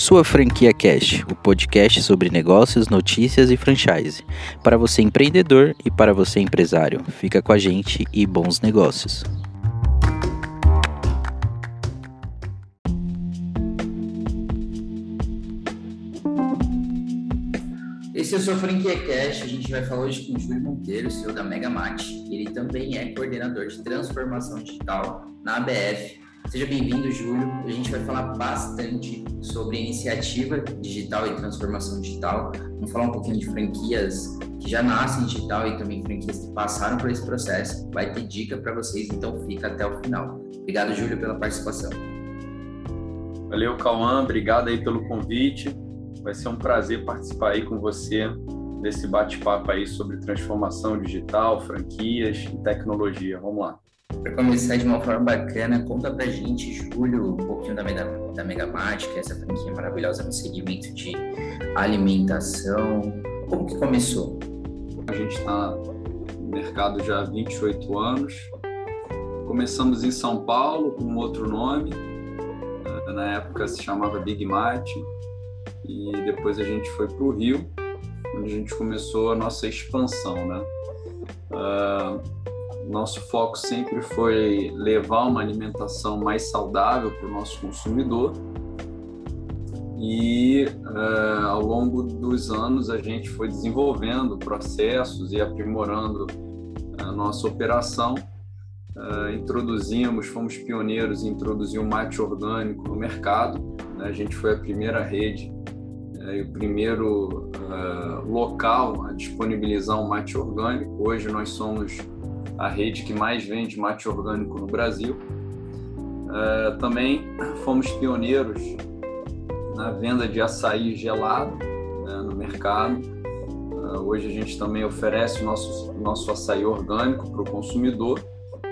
Sua Franquia Cash, o podcast sobre negócios, notícias e franchise. Para você empreendedor e para você empresário. Fica com a gente e bons negócios. Esse é o Sua Franquia Cash. A gente vai falar hoje com o Júlio Monteiro, CEO da Megamate. Ele também é coordenador de transformação digital na ABF Seja bem-vindo, Júlio. A gente vai falar bastante sobre iniciativa digital e transformação digital. Vamos falar um pouquinho de franquias que já nascem digital e também franquias que passaram por esse processo. Vai ter dica para vocês, então fica até o final. Obrigado, Júlio, pela participação. Valeu, Cauã. Obrigado aí pelo convite. Vai ser um prazer participar aí com você desse bate-papo aí sobre transformação digital, franquias e tecnologia. Vamos lá. Para começar de uma forma bacana, conta pra gente, Júlio, um pouquinho da, Mega, da Megamática, essa franquia maravilhosa no segmento de alimentação. Como que começou? A gente está no mercado já há 28 anos. Começamos em São Paulo com outro nome. Eh, na época se chamava Big Mart. E depois a gente foi para o Rio, onde a gente começou a nossa expansão, né? Uh, nosso foco sempre foi levar uma alimentação mais saudável para o nosso consumidor. E uh, ao longo dos anos a gente foi desenvolvendo processos e aprimorando a nossa operação. Uh, introduzimos, fomos pioneiros em introduzir o mate orgânico no mercado. Né? A gente foi a primeira rede e o primeiro local a disponibilizar um mate orgânico. Hoje nós somos a rede que mais vende mate orgânico no Brasil. Uh, também fomos pioneiros na venda de açaí gelado né, no mercado. Uh, hoje a gente também oferece o nosso, nosso açaí orgânico para o consumidor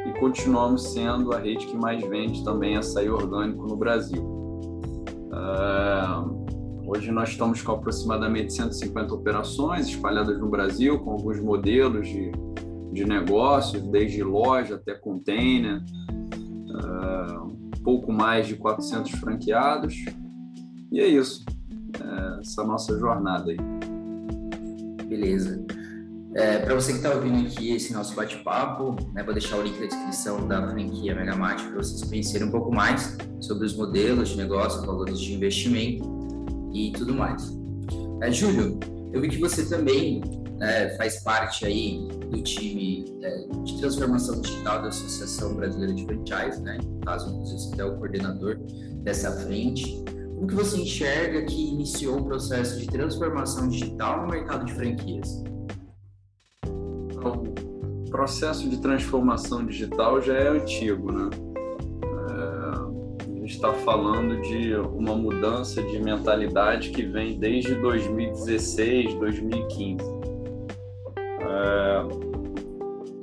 e continuamos sendo a rede que mais vende também açaí orgânico no Brasil. Uh, hoje nós estamos com aproximadamente 150 operações espalhadas no Brasil, com alguns modelos de de negócios, desde loja até container, uh, pouco mais de 400 franqueados. E é isso, é essa nossa jornada aí. Beleza. É, para você que está ouvindo aqui esse nosso bate-papo, né, vou deixar o link na descrição da franquia Megamate para vocês conhecerem um pouco mais sobre os modelos de negócio, valores de investimento e tudo mais. É, Júlio, eu vi que você também né, faz parte aí do time é, de transformação digital da Associação Brasileira de Franchise, né? No caso, você é o coordenador dessa frente. Como que você enxerga que iniciou o processo de transformação digital no mercado de franquias? O processo de transformação digital já é antigo, né? É, está falando de uma mudança de mentalidade que vem desde 2016, 2015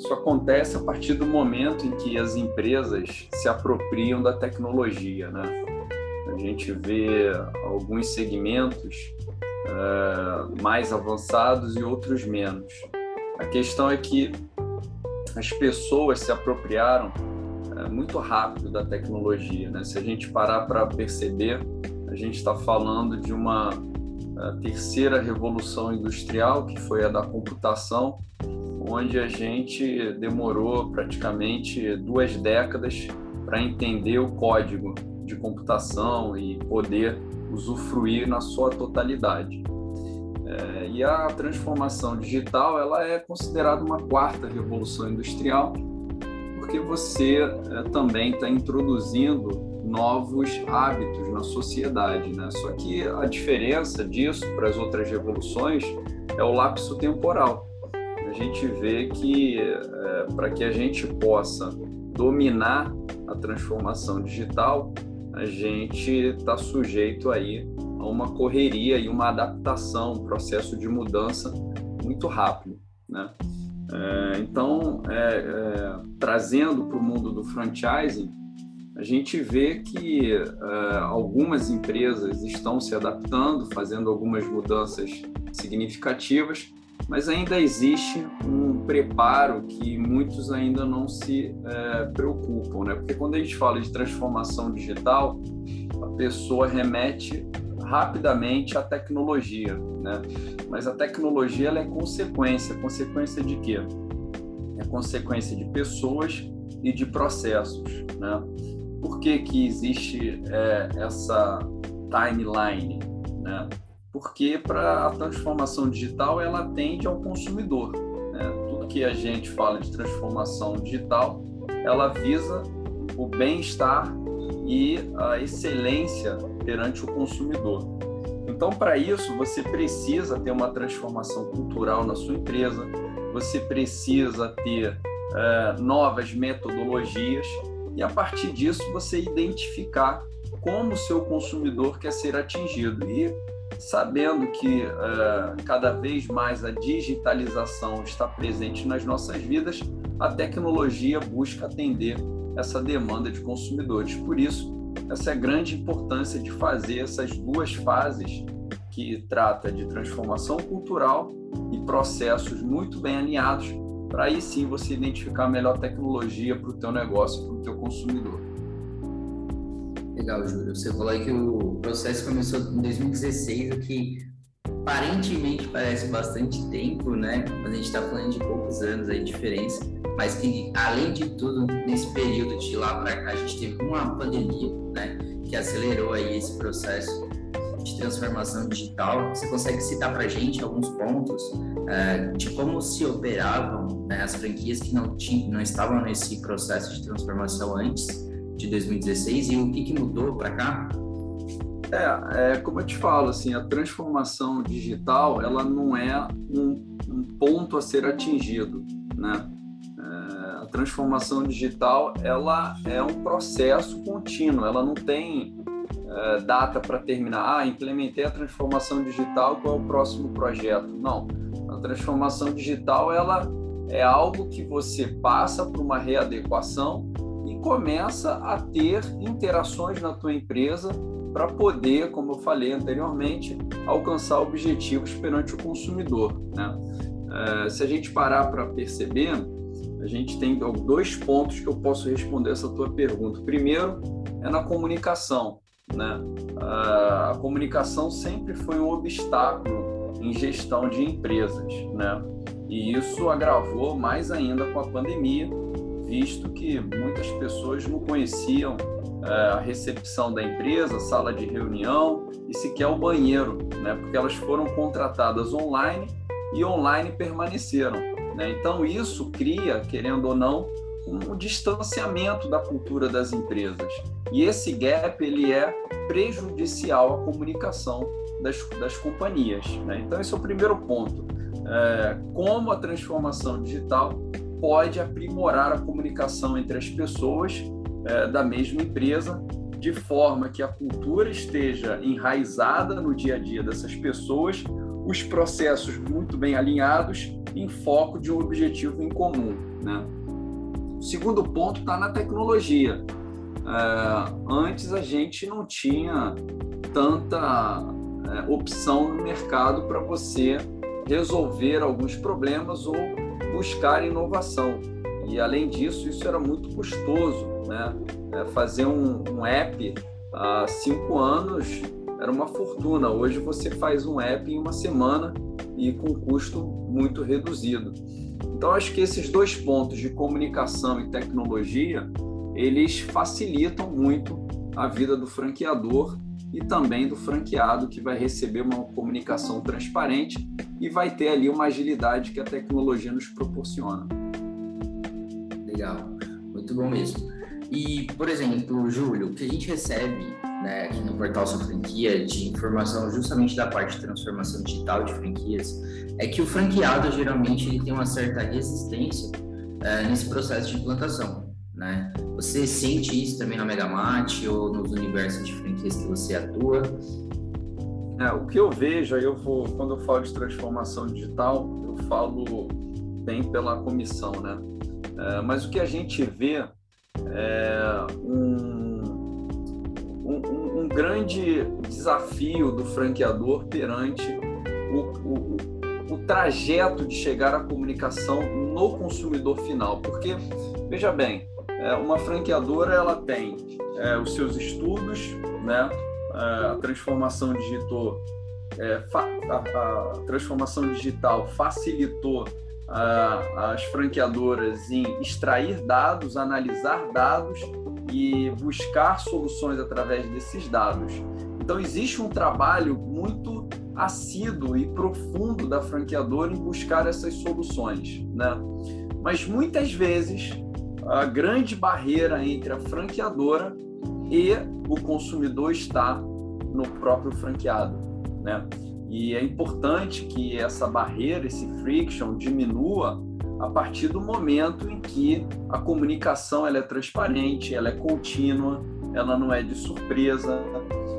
isso acontece a partir do momento em que as empresas se apropriam da tecnologia, né? A gente vê alguns segmentos uh, mais avançados e outros menos. A questão é que as pessoas se apropriaram uh, muito rápido da tecnologia, né? Se a gente parar para perceber, a gente está falando de uma a terceira revolução industrial, que foi a da computação, onde a gente demorou praticamente duas décadas para entender o código de computação e poder usufruir na sua totalidade. É, e a transformação digital ela é considerada uma quarta revolução industrial, porque você é, também está introduzindo novos hábitos na sociedade, né? Só que a diferença disso para as outras revoluções é o lapso temporal. A gente vê que é, para que a gente possa dominar a transformação digital, a gente está sujeito aí a uma correria e uma adaptação, um processo de mudança muito rápido, né? É, então, é, é trazendo para o mundo do franchising, a gente vê que uh, algumas empresas estão se adaptando, fazendo algumas mudanças significativas, mas ainda existe um preparo que muitos ainda não se uh, preocupam, né? Porque quando a gente fala de transformação digital, a pessoa remete rapidamente a tecnologia, né? Mas a tecnologia ela é consequência, consequência de quê? É consequência de pessoas e de processos, né? Por que que existe é, essa timeline, né? Porque para a transformação digital ela atende ao consumidor, né? Tudo que a gente fala de transformação digital, ela visa o bem-estar e a excelência perante o consumidor. Então, para isso, você precisa ter uma transformação cultural na sua empresa, você precisa ter é, novas metodologias e, a partir disso, você identificar como o seu consumidor quer ser atingido. E sabendo que é, cada vez mais a digitalização está presente nas nossas vidas, a tecnologia busca atender essa demanda de consumidores. Por isso, essa é a grande importância de fazer essas duas fases que trata de transformação cultural e processos muito bem alinhados para aí sim você identificar a melhor tecnologia para o teu negócio, para o teu consumidor. Legal, Júlio. Você falou aí que o processo começou em 2016, o que aparentemente parece bastante tempo, né? Mas a gente está falando de poucos anos aí de diferença mas que além de tudo nesse período de lá para cá a gente teve uma pandemia, né, que acelerou aí esse processo de transformação digital. Você consegue citar para a gente alguns pontos é, de como se operavam né, as franquias que não tinham, não estavam nesse processo de transformação antes de 2016 e o que, que mudou para cá? É, é, como eu te falo, assim, a transformação digital ela não é um, um ponto a ser atingido, né? transformação digital ela é um processo contínuo, ela não tem é, data para terminar. Ah, implementei a transformação digital, qual é o próximo projeto? Não, a transformação digital ela é algo que você passa por uma readequação começa a ter interações na tua empresa para poder, como eu falei anteriormente, alcançar objetivos perante o consumidor. Né? É, se a gente parar para perceber, a gente tem dois pontos que eu posso responder essa tua pergunta. Primeiro é na comunicação, né? A comunicação sempre foi um obstáculo em gestão de empresas, né? E isso agravou mais ainda com a pandemia, visto que muitas pessoas não conheciam é, a recepção da empresa, sala de reunião e sequer o banheiro, né? Porque elas foram contratadas online e online permaneceram. Né? Então, isso cria, querendo ou não, um distanciamento da cultura das empresas. E esse gap ele é prejudicial à comunicação das, das companhias. Né? Então, esse é o primeiro ponto. É, como a transformação digital pode aprimorar a comunicação entre as pessoas é, da mesma empresa, de forma que a cultura esteja enraizada no dia a dia dessas pessoas, os processos muito bem alinhados em foco de um objetivo em comum. Né? O segundo ponto está na tecnologia. É, antes a gente não tinha tanta é, opção no mercado para você resolver alguns problemas ou buscar inovação. E além disso, isso era muito custoso. Né? É, fazer um, um app há cinco anos era uma fortuna. Hoje você faz um app em uma semana e com custo muito reduzido. Então acho que esses dois pontos de comunicação e tecnologia, eles facilitam muito a vida do franqueador e também do franqueado que vai receber uma comunicação transparente e vai ter ali uma agilidade que a tecnologia nos proporciona. Legal, muito bom mesmo. E, por exemplo, Júlio, o que a gente recebe né, aqui no portal Sua Franquia de informação justamente da parte de transformação digital de franquias é que o franqueado geralmente ele tem uma certa resistência é, nesse processo de implantação. Né? Você sente isso também na Megamate ou nos universos de franquias que você atua? É, o que eu vejo, eu vou, quando eu falo de transformação digital, eu falo bem pela comissão, né? É, mas o que a gente vê é um um, um, grande desafio do franqueador perante o, o, o trajeto de chegar à comunicação no consumidor final. Porque, veja bem, uma franqueadora ela tem é, os seus estudos, né, a transformação digital, é, a, transformação digital facilitou as franqueadoras em extrair dados, analisar dados e buscar soluções através desses dados. Então, existe um trabalho muito assíduo e profundo da franqueadora em buscar essas soluções. Né? Mas muitas vezes, a grande barreira entre a franqueadora e o consumidor está no próprio franqueado. Né? E é importante que essa barreira, esse friction, diminua a partir do momento em que a comunicação ela é transparente, ela é contínua, ela não é de surpresa.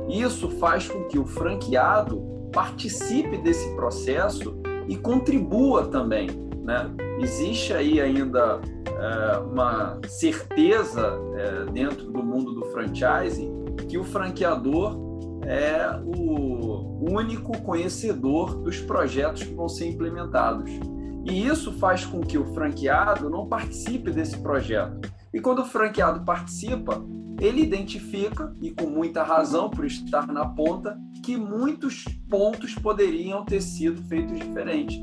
Isso faz com que o franqueado participe desse processo e contribua também. Né? Existe aí ainda é, uma certeza é, dentro do mundo do franchising que o franqueador é o único conhecedor dos projetos que vão ser implementados. E isso faz com que o franqueado não participe desse projeto. E quando o franqueado participa, ele identifica, e com muita razão por estar na ponta, que muitos pontos poderiam ter sido feitos diferentes.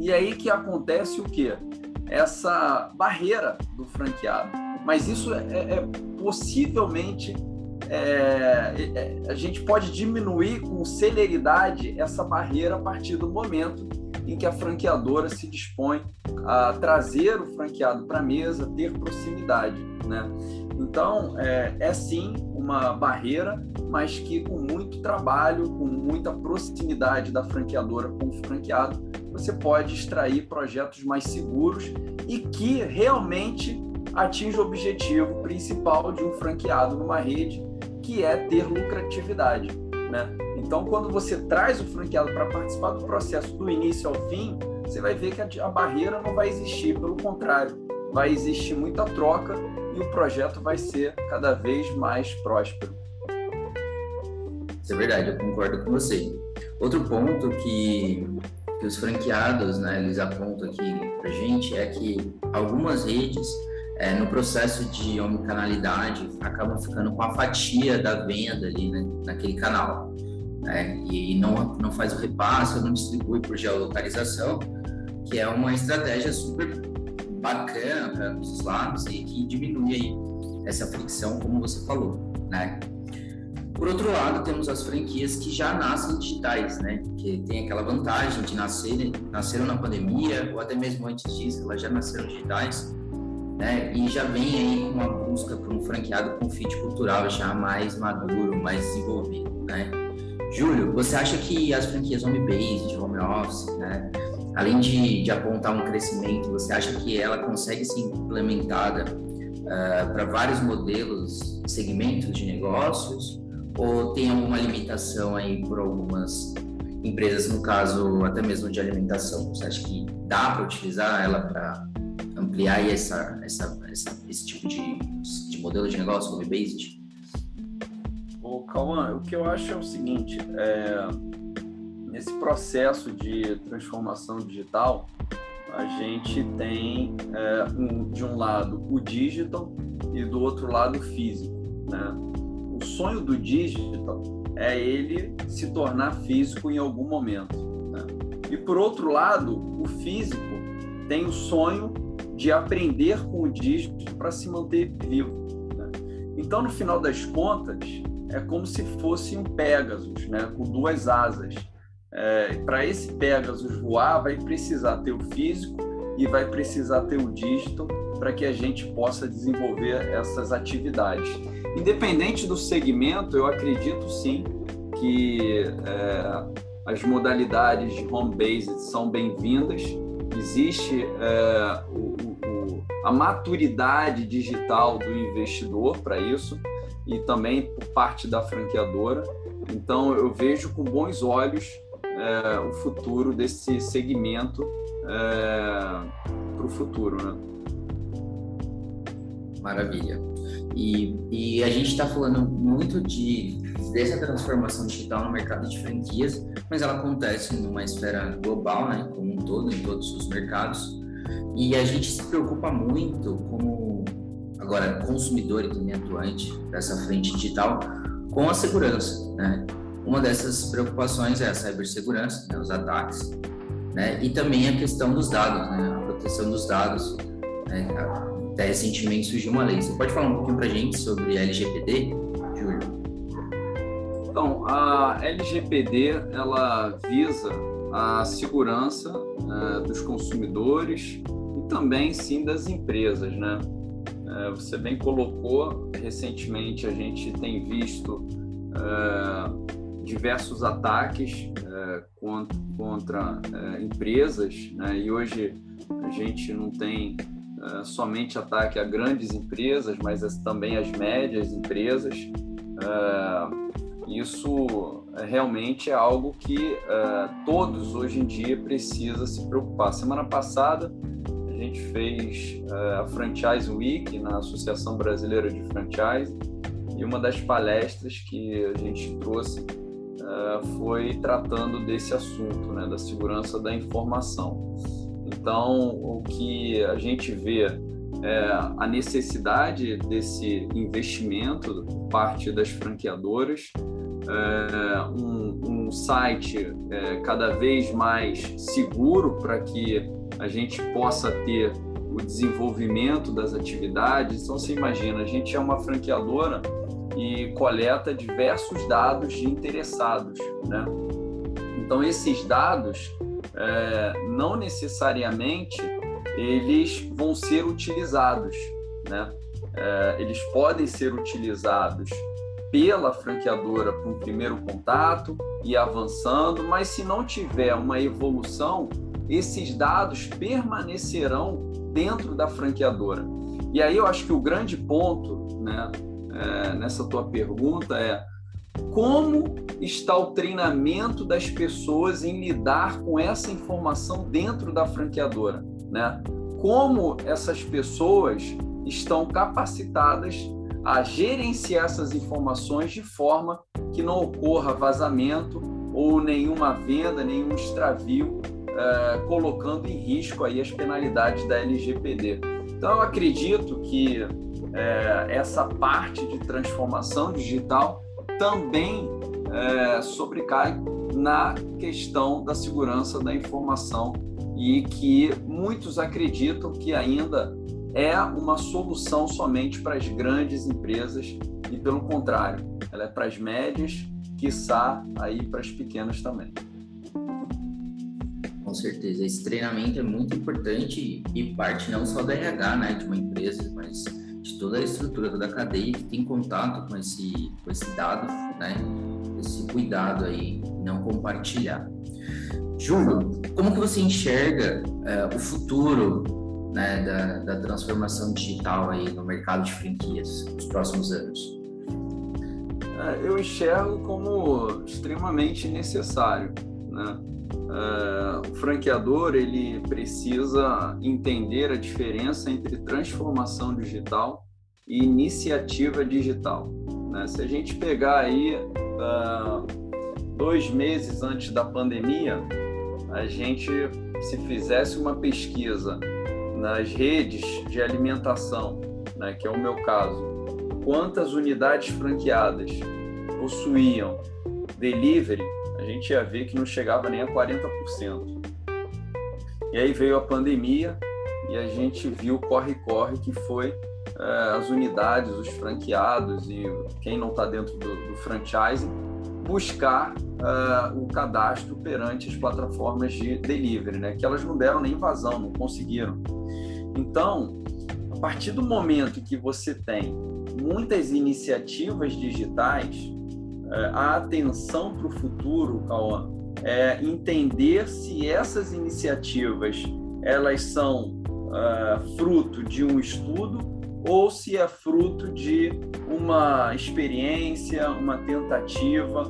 E é aí que acontece o quê? Essa barreira do franqueado. Mas isso é, é possivelmente é, é, a gente pode diminuir com celeridade essa barreira a partir do momento em que a franqueadora se dispõe a trazer o franqueado para a mesa, ter proximidade. Né? Então, é, é sim uma barreira, mas que com muito trabalho, com muita proximidade da franqueadora com o franqueado, você pode extrair projetos mais seguros e que realmente atinge o objetivo principal de um franqueado numa rede, que é ter lucratividade. Né? Então, quando você traz o franqueado para participar do processo do início ao fim, você vai ver que a, barreira não vai existir, pelo contrário, vai existir muita troca e o projeto vai ser cada vez mais próspero. Isso é verdade, eu concordo com você. Outro ponto que, que os franqueados, né, eles apontam aqui para gente é que algumas redes é, no processo de omnicanalidade, acabam ficando com a fatia da venda ali né, naquele canal. Né, e não, não faz o repasse, não distribui por geolocalização, que é uma estratégia super bacana para os lados e que diminui aí essa fricção, como você falou, né? Por outro lado, temos as franquias que já nascem digitais, né? Que tem aquela vantagem de nascerem, nasceram na pandemia ou até mesmo antes disso, elas já nasceram digitais né? E já vem aí com uma busca por um franqueado com fit cultural já mais maduro, mais desenvolvido, né? Júlio, você acha que as franquias home-based, home office, né? Além de, de apontar um crescimento, você acha que ela consegue ser implementada uh, para vários modelos, segmentos de negócios? Ou tem alguma limitação aí por algumas empresas, no caso até mesmo de alimentação? Você acha que dá para utilizar ela para ampliar essa, essa, essa, esse tipo de, de modelo de negócio home-based? Ô, Cauã, o que eu acho é o seguinte, é, nesse processo de transformação digital, a gente tem, é, um, de um lado, o digital e do outro lado, o físico. Né? Sonho do digital é ele se tornar físico em algum momento. Né? E, por outro lado, o físico tem o sonho de aprender com o dígito para se manter vivo. Né? Então, no final das contas, é como se fosse um Pegasus, né? com duas asas. É, para esse Pegasus voar, vai precisar ter o físico e vai precisar ter o dígito para que a gente possa desenvolver essas atividades. Independente do segmento, eu acredito sim que é, as modalidades de home-based são bem-vindas. Existe é, o, a maturidade digital do investidor para isso e também por parte da franqueadora. Então, eu vejo com bons olhos é, o futuro desse segmento é, para o futuro. Né? Maravilha. E, e a gente está falando muito de dessa transformação digital no mercado de franquias, mas ela acontece numa esfera global, né, como um todo, em todos os mercados. E a gente se preocupa muito, como agora consumidor e também atuante dessa frente digital, com a segurança, né? Uma dessas preocupações é a cibersegurança, né, os ataques, né? E também a questão dos dados, né? A proteção dos dados. Né? Até recentemente surgiu uma lei. Você pode falar um pouquinho para a gente sobre a LGPD, Júlio? Então, a LGPD ela visa a segurança né, dos consumidores e também sim das empresas, né? É, você bem colocou, recentemente a gente tem visto é, diversos ataques é, contra, contra empresas, né? e hoje a gente não tem é, somente ataque a grandes empresas, mas também as médias empresas. É, isso realmente é algo que todos hoje em dia precisam se preocupar. Semana passada a gente fez a Franchise Week na Associação Brasileira de Franchise e uma das palestras que a gente trouxe foi tratando desse assunto, né, da segurança da informação. Então, o que a gente vê é a necessidade desse investimento parte das franqueadoras, é, um, um, site é, cada vez mais seguro para que a gente possa ter o desenvolvimento das atividades. Então, você imagina, a gente é uma franqueadora e coleta diversos dados de interessados, né? Então esses dados é, não necessariamente eles vão ser utilizados, né? É, eles podem ser utilizados pela franqueadora para um primeiro contato e avançando, mas se não tiver uma evolução, esses dados permanecerão dentro da franqueadora. E aí eu acho que o grande ponto, né, é, nessa tua pergunta é como está o treinamento das pessoas em lidar com essa informação dentro da franqueadora, né? Como essas pessoas estão capacitadas a gerenciar essas informações de forma que não ocorra vazamento ou nenhuma venda, nenhum extravio, é, colocando em risco aí as penalidades da LGPD. Então, eu acredito que é, essa parte de transformação digital também é, sobrecai na questão da segurança da informação e que muitos acreditam que ainda é uma solução somente para as grandes empresas e pelo contrário, ela é para as médias, quiçá aí para as pequenas também. Com certeza, esse treinamento é muito importante e parte não só da RH, né, de uma empresa, mas toda a estrutura, toda a cadeia que tem contato com esse, com esse dado, né? Esse cuidado aí, não compartilhar. Júlio, como que você enxerga uh, o futuro né, da, da transformação digital aí no mercado de franquias nos próximos anos? É, eu enxergo como extremamente necessário, né? Uh, o franqueador ele precisa entender a diferença entre transformação digital e iniciativa digital. Né? Se a gente pegar aí uh, dois meses antes da pandemia, a gente se fizesse uma pesquisa nas redes de alimentação, né, que é o meu caso, quantas unidades franqueadas possuíam delivery a gente ia ver que não chegava nem a 40%. E aí veio a pandemia e a gente viu corre-corre que foi as unidades, os franqueados e quem não está dentro do, do franchising buscar uh, o cadastro perante as plataformas de delivery, né? Que elas não deram nem vazão, não conseguiram. Então, a partir do momento que você tem muitas iniciativas digitais, é, a atenção para o futuro, Cauã, é entender se essas iniciativas elas são uh, fruto de um estudo ou se é fruto de uma experiência, uma tentativa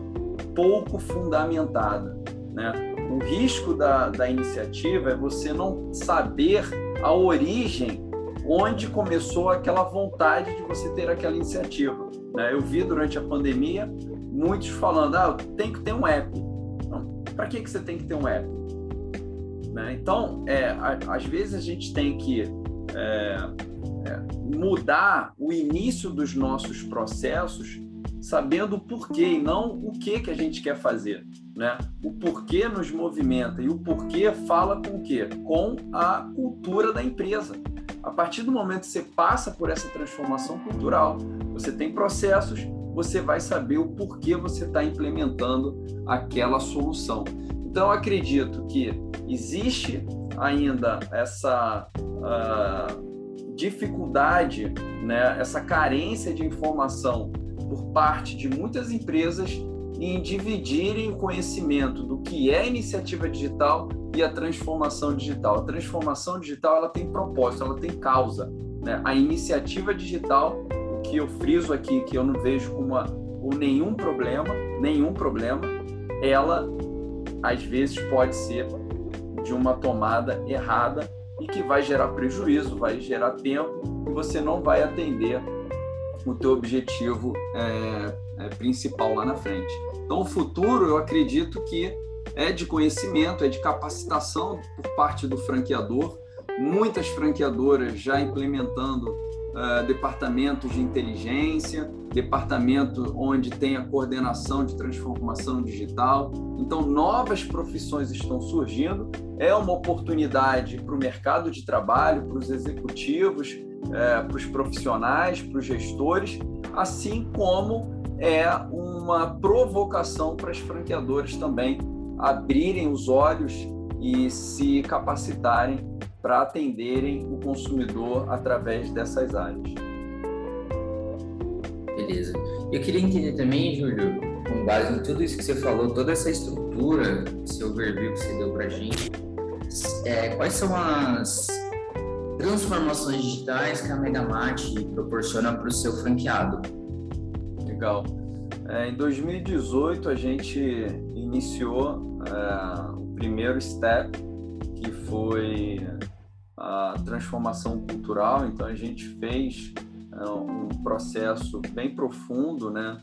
pouco fundamentada. Né? O risco da, da iniciativa é você não saber a origem onde começou aquela vontade de você ter aquela iniciativa. Né? Eu vi durante a pandemia muitos falando, ah, tem que ter um app. Para que, que você tem que ter um app? Né? Então, é, às vezes a gente tem que é, é, mudar o início dos nossos processos sabendo o porquê e não o que que a gente quer fazer, né? O porquê nos movimenta e o porquê fala com o quê? Com a cultura da empresa. A partir do momento que você passa por essa transformação cultural, você tem processos, você vai saber o porquê você está implementando aquela solução. Então, acredito que existe ainda essa uh, dificuldade, né, essa carência de informação por parte de muitas empresas em dividirem o conhecimento do que é iniciativa digital e a transformação digital. A transformação digital ela tem propósito, ela tem causa. Né? A iniciativa digital, o que eu friso aqui, que eu não vejo como, uma, como nenhum problema, nenhum problema, ela às vezes pode ser de uma tomada errada e que vai gerar prejuízo, vai gerar tempo e você não vai atender o teu objetivo é, é, principal lá na frente. Então, o futuro, eu acredito que é de conhecimento, é de capacitação por parte do franqueador. Muitas franqueadoras já implementando uh, departamentos de inteligência, departamento onde tem a coordenação de transformação digital. Então, novas profissões estão surgindo. É uma oportunidade para o mercado de trabalho, para os executivos, é, para os profissionais, para os gestores, assim como é uma provocação para as franqueadoras também abrirem os olhos e se capacitarem para atenderem o consumidor através dessas áreas. Beleza. Eu queria entender também, Júlio, com base em tudo isso que você falou, toda essa estrutura, esse overview que você deu para a gente, é, quais são as transformações digitais que a Megamart proporciona para o seu franqueado? Legal. É, em 2018, a gente iniciou é, o primeiro step, que foi a transformação cultural. Então, a gente fez é, um processo bem profundo, né?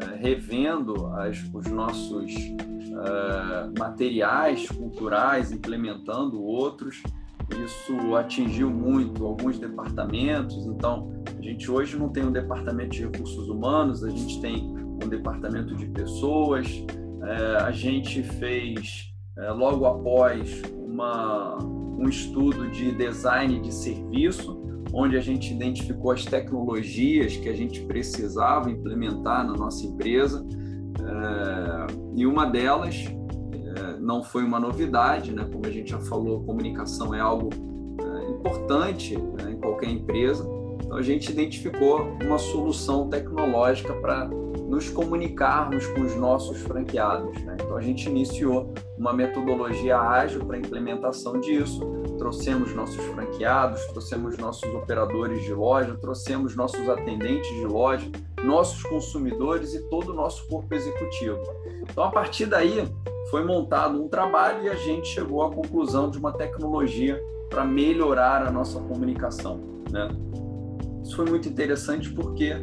É, revendo as, os nossos é, materiais culturais, implementando outros isso atingiu muito alguns departamentos. Então, a gente hoje não tem um departamento de recursos humanos, a gente tem um departamento de pessoas. É, a gente fez, é, logo após, uma, um estudo de design de serviço, onde a gente identificou as tecnologias que a gente precisava implementar na nossa empresa. É, e uma delas não foi uma novidade, né? Como a gente já falou, comunicação é algo é, importante né, em qualquer empresa. Então a gente identificou uma solução tecnológica para nos comunicarmos com os nossos franqueados. Né? Então a gente iniciou uma metodologia ágil para implementação disso. Trouxemos nossos franqueados, trouxemos nossos operadores de loja, trouxemos nossos atendentes de loja, nossos consumidores e todo o nosso corpo executivo. Então a partir daí foi montado um trabalho e a gente chegou à conclusão de uma tecnologia para melhorar a nossa comunicação. Né? Isso foi muito interessante porque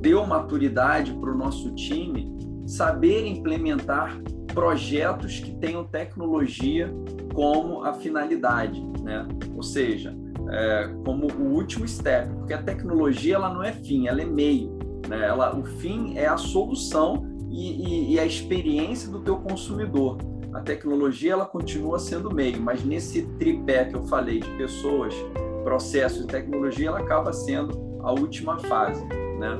deu maturidade para o nosso time saber implementar projetos que tenham tecnologia como a finalidade, né? Ou seja, é, como o último step, porque a tecnologia ela não é fim, ela é meio, né? Ela, o fim é a solução e, e, e a experiência do teu consumidor. A tecnologia ela continua sendo meio, mas nesse tripé que eu falei de pessoas, processos e tecnologia, ela acaba sendo a última fase. Né?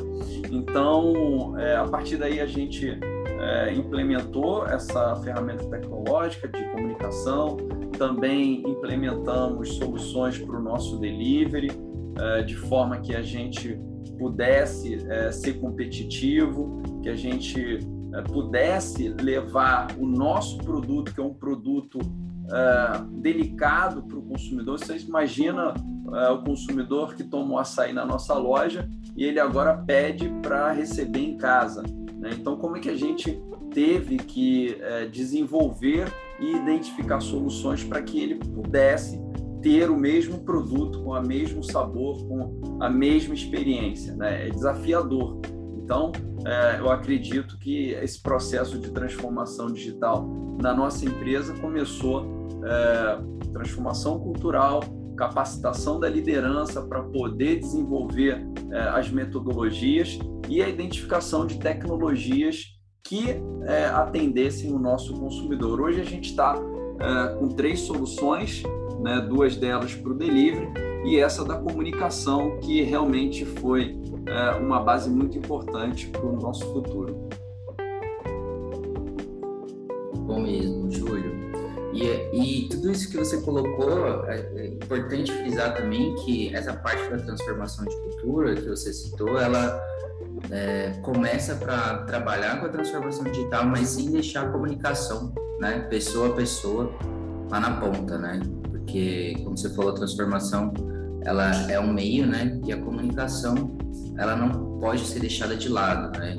Então, é, a partir daí a gente é, implementou essa ferramenta tecnológica de comunicação, também implementamos soluções para o nosso delivery, é, de forma que a gente pudesse é, ser competitivo, que a gente é, pudesse levar o nosso produto, que é um produto é, delicado para o consumidor. Vocês imaginam o consumidor que toma o açaí na nossa loja e ele agora pede para receber em casa. Né? Então, como é que a gente teve que é, desenvolver e identificar soluções para que ele pudesse ter o mesmo produto, com o mesmo sabor, com a mesma experiência. Né? É desafiador. Então, é, eu acredito que esse processo de transformação digital na nossa empresa começou é, transformação cultural, capacitação da liderança para poder desenvolver é, as metodologias e a identificação de tecnologias que é, atendessem o nosso consumidor. Hoje a gente está é, com três soluções, né, duas delas para o delivery e essa da comunicação, que realmente foi uma base muito importante para o nosso futuro. Bom mesmo. E, e, tudo isso que você colocou, é, é, importante frisar também que essa parte da transformação de cultura que você citou, ela é, começa para trabalhar com a transformação digital, mas sem deixar a comunicação, né, pessoa a pessoa, lá na ponta, né? Porque, como você falou, a transformação ela é um meio, né? E a comunicação ela não pode ser deixada de lado, né?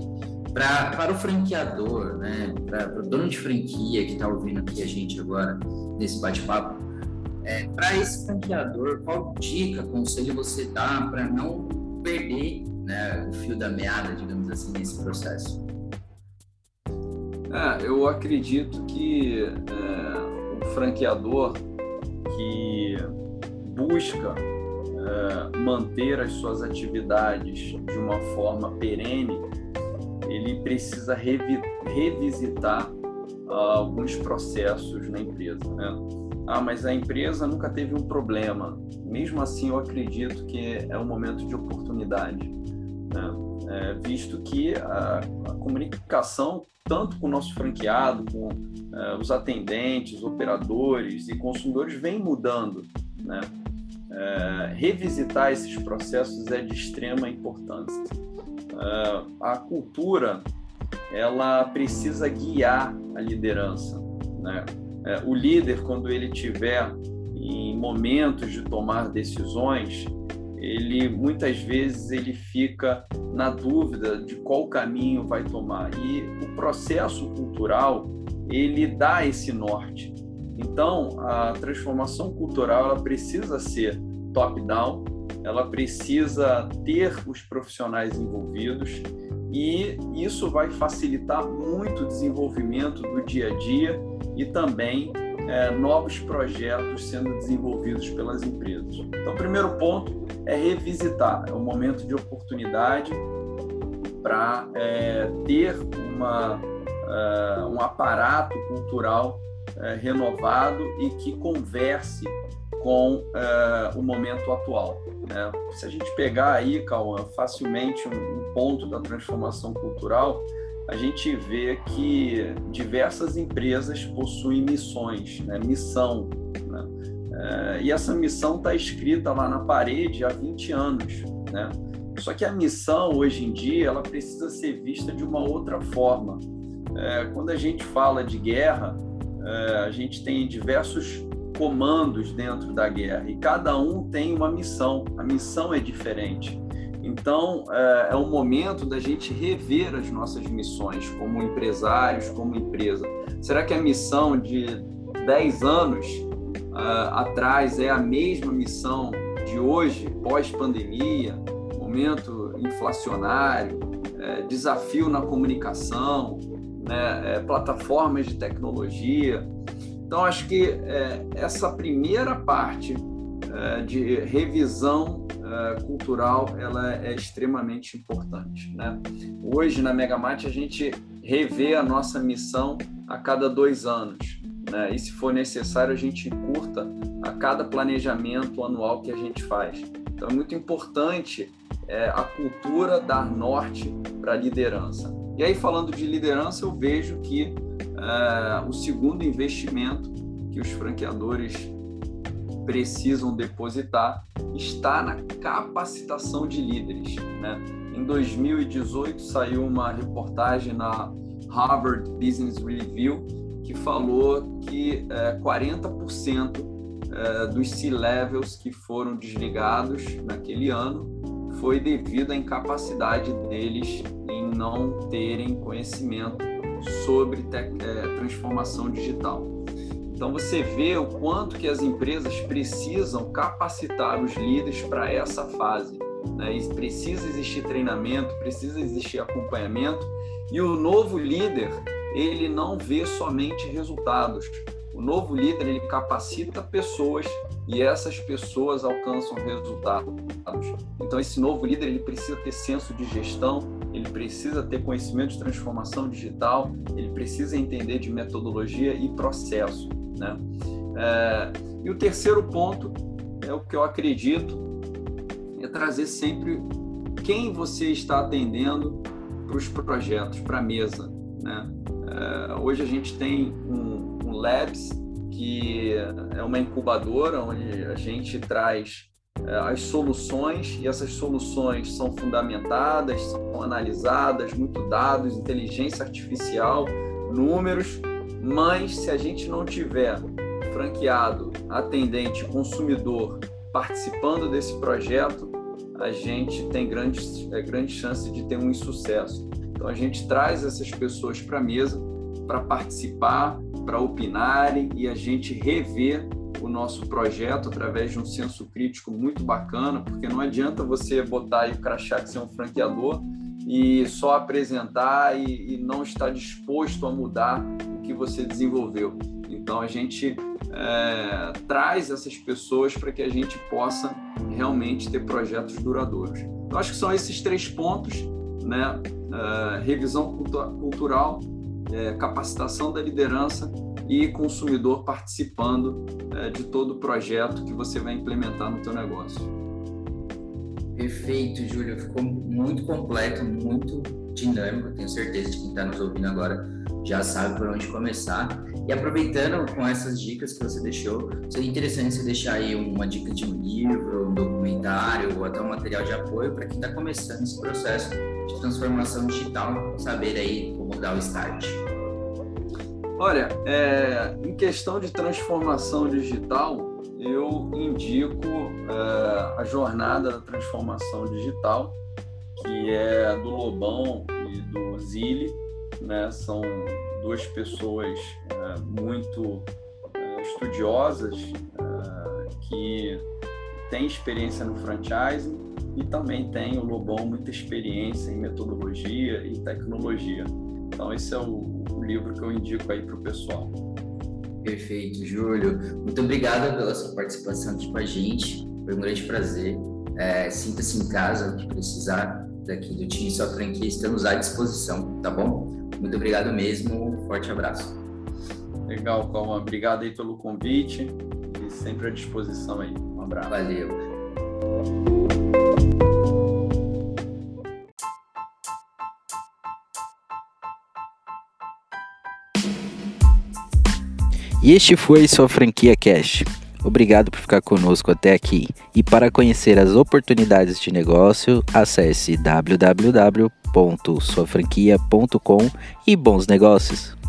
Pra, para o franqueador, né? Para o dono de franquia que está ouvindo aqui a gente agora nesse bate-papo, é, para esse franqueador, qual dica, conselho você dá para não perder né, o fio da meada, digamos assim, nesse processo? É, eu acredito que é, o franqueador que busca é, manter as suas atividades de uma forma perene, ele precisa revi revisitar uh, alguns processos na empresa. Né? Ah, mas a empresa nunca teve um problema. Mesmo assim, eu acredito que é um momento de oportunidade, né? é, visto que a, a, comunicação, tanto com o nosso franqueado, com uh, os atendentes, operadores e consumidores, vem mudando. Né? É, revisitar esses processos é de extrema importância. É, a cultura ela precisa guiar a liderança. Né? É, o líder, quando ele tiver em momentos de tomar decisões, ele muitas vezes ele fica na dúvida de qual caminho vai tomar e o processo cultural ele dá esse norte então, a transformação cultural ela precisa ser top-down, ela precisa ter os profissionais envolvidos e isso vai facilitar muito o desenvolvimento do dia a dia e também é, novos projetos sendo desenvolvidos pelas empresas. Então, o primeiro ponto é revisitar, é um momento de oportunidade para é, ter uma, uh, um aparato cultural é, renovado e que converse com é, o momento atual. Né? Se a gente pegar aí, Cauã, facilmente um, ponto da transformação cultural, a gente vê que diversas empresas possuem missões, né? missão. Né? É, e essa missão está escrita lá na parede há 20 anos. Né? Só que a missão, hoje em dia, ela precisa ser vista de uma outra forma. É, quando a gente fala de guerra, é, a gente tem diversos comandos dentro da guerra e cada um tem uma missão. A missão é diferente. Então, é, é o momento da gente rever as nossas missões como empresários, como empresa. Será que a missão de 10 anos uh, atrás é a mesma missão de hoje, pós-pandemia, momento inflacionário, é, desafio na comunicação, né, plataformas de tecnologia. Então, acho que é, essa primeira parte é, de revisão é, cultural ela é extremamente importante. Né? Hoje, na Megamate, a gente revê a nossa missão a cada dois anos. Né? E, se for necessário, a gente curta a cada planejamento anual que a gente faz. Então, é muito importante é, a cultura dar norte para a liderança. E aí, falando de liderança, eu vejo que é, o segundo investimento que os franqueadores precisam depositar está na capacitação de líderes. Né? Em 2018 saiu uma reportagem na Harvard Business Review que falou que é, 40% é, dos C-levels que foram desligados naquele ano foi devido à incapacidade deles em não terem conhecimento sobre é, transformação digital. Então você vê o quanto que as empresas precisam capacitar os líderes para essa fase. Né? Precisa existir treinamento, precisa existir acompanhamento e o novo líder ele não vê somente resultados. O novo líder ele capacita pessoas e essas pessoas alcançam resultados. Então esse novo líder ele precisa ter senso de gestão, ele precisa ter conhecimento de transformação digital, ele precisa entender de metodologia e processo, né? É, e o terceiro ponto é o que eu acredito é trazer sempre quem você está atendendo para os projetos, para a mesa, né? É, hoje a gente tem um, Labs, que é uma incubadora onde a gente traz é, as soluções e essas soluções são fundamentadas, são analisadas, muito dados, inteligência artificial, números, mas se a gente não tiver franqueado, atendente, consumidor participando desse projeto, a gente tem grande, é, grande chance de ter um insucesso. Então a gente traz essas pessoas para a mesa para participar, para opinarem e a gente rever o nosso projeto através de um senso crítico muito bacana, porque não adianta você botar aí o crachá de ser um franqueador e só apresentar e, e não estar disposto a mudar o que você desenvolveu. Então a gente é, traz essas pessoas para que a gente possa realmente ter projetos duradouros. Eu acho que são esses três pontos né? Uh, revisão cultural, é, capacitação da liderança e consumidor participando é, de todo o projeto que você vai implementar no teu negócio. Perfeito, Júlio. Ficou muito completo, muito dinâmico. Tenho certeza de quem está nos ouvindo agora já sabe por onde começar. E aproveitando com essas dicas que você deixou, seria interessante você deixar aí uma dica de um livro, um documentário ou até um material de apoio para quem está começando esse processo de transformação digital, saber aí como dar o start. Olha, é, em questão de transformação digital, eu indico é, a jornada da transformação digital, que é do Lobão e do Zilli, né? São duas pessoas é, muito é, estudiosas é, que têm experiência no franchising e também tem o Lobão muita experiência em metodologia e tecnologia. Então esse é o, o livro que eu indico aí para o pessoal. Perfeito, Júlio. Muito obrigado pela sua participação aqui com a gente. Foi um grande prazer. É, Sinta-se em casa, o que precisar daqui do time Sua Franquia, estamos à disposição, tá bom? Muito obrigado mesmo, forte abraço. Legal, Calma. Obrigado aí pelo convite e sempre à disposição aí. Um abraço. Valeu. E este foi sua franquia Cash. Obrigado por ficar conosco até aqui. E para conhecer as oportunidades de negócio, acesse www www.suafranquia.com e bons negócios.